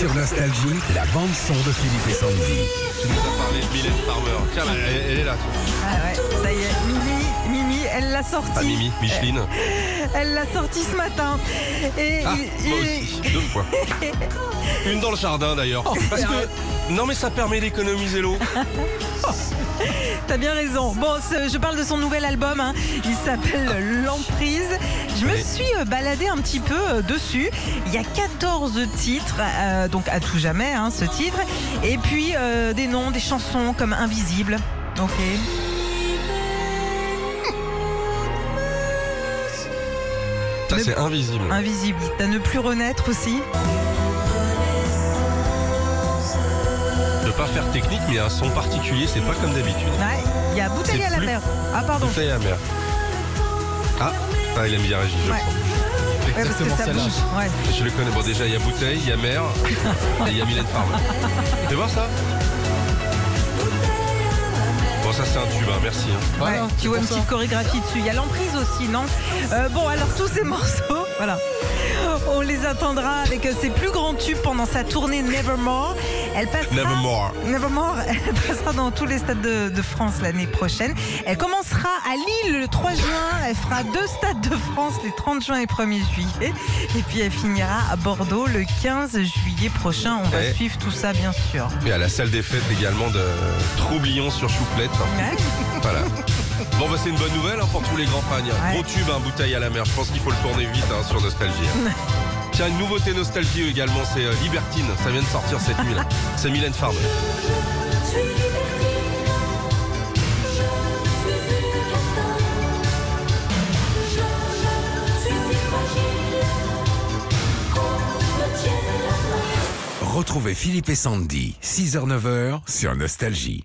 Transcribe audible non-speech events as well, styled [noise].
Sur Nostalgie, la bande-son de Philippe et Sandy. Tu nous as parlé de Mylène Farmer. Tiens, elle, elle est là. toi. Ah ouais, ça y est, elle l'a sorti. Ah, Mimi, Micheline. [laughs] Elle l'a sorti ce matin. Et, Ah, moi aussi, deux fois. [laughs] Une dans le jardin d'ailleurs. Parce que. Non, mais ça permet d'économiser l'eau. [laughs] T'as bien raison. Bon, je parle de son nouvel album. hein. Il s'appelle L'Emprise. Je me suis euh, baladée un petit peu euh, dessus. Il y a 14 titres, euh, donc à tout jamais, hein, ce titre. Et puis euh, des noms, des chansons comme Invisible. Ok. Ça, c'est invisible. Invisible. T'as ne plus renaître aussi. De pas faire technique, mais un son particulier, c'est pas comme d'habitude. Ouais. Il y a Bouteille à la plus- mer. Ah pardon. Bouteille à mer. Ah, ah, il aime bien réagi, je Ouais. Ouais, parce que ça bouge. Ouais. Je le connais. Bon, déjà, il y a Bouteille, il y a Mer [laughs] et il y a Mylène Farmer. Tu voir ça? Ça, c'est un tube, hein, merci. hein. Ouais, tu vois une petite chorégraphie dessus. Il y a l'emprise aussi, non? Euh, Bon, alors tous ces [laughs] morceaux, voilà. On les attendra avec ses plus grands tubes pendant sa tournée Nevermore. Elle passera, Nevermore. Nevermore, [laughs] elle passera dans tous les stades de, de France l'année prochaine. Elle commencera à Lille le 3 juin. Elle fera deux stades de France les 30 juin et 1er juillet. Et puis elle finira à Bordeaux le 15 juillet prochain. On va suivre tout ça, bien sûr. Et à la salle des fêtes également de Troublion sur Chouflette. Ouais. Voilà. [laughs] Bon, bah, c'est une bonne nouvelle hein, pour tous les grands fans. Ouais. Gros tube, hein, bouteille à la mer. Je pense qu'il faut le tourner vite hein, sur Nostalgie. hein. [laughs] Tiens, une nouveauté Nostalgie également, c'est euh, Libertine. Ça vient de sortir cette nuit. là. [laughs] C'est Mylène Farmer. Retrouvez Philippe et Sandy, 6h-9h sur Nostalgie.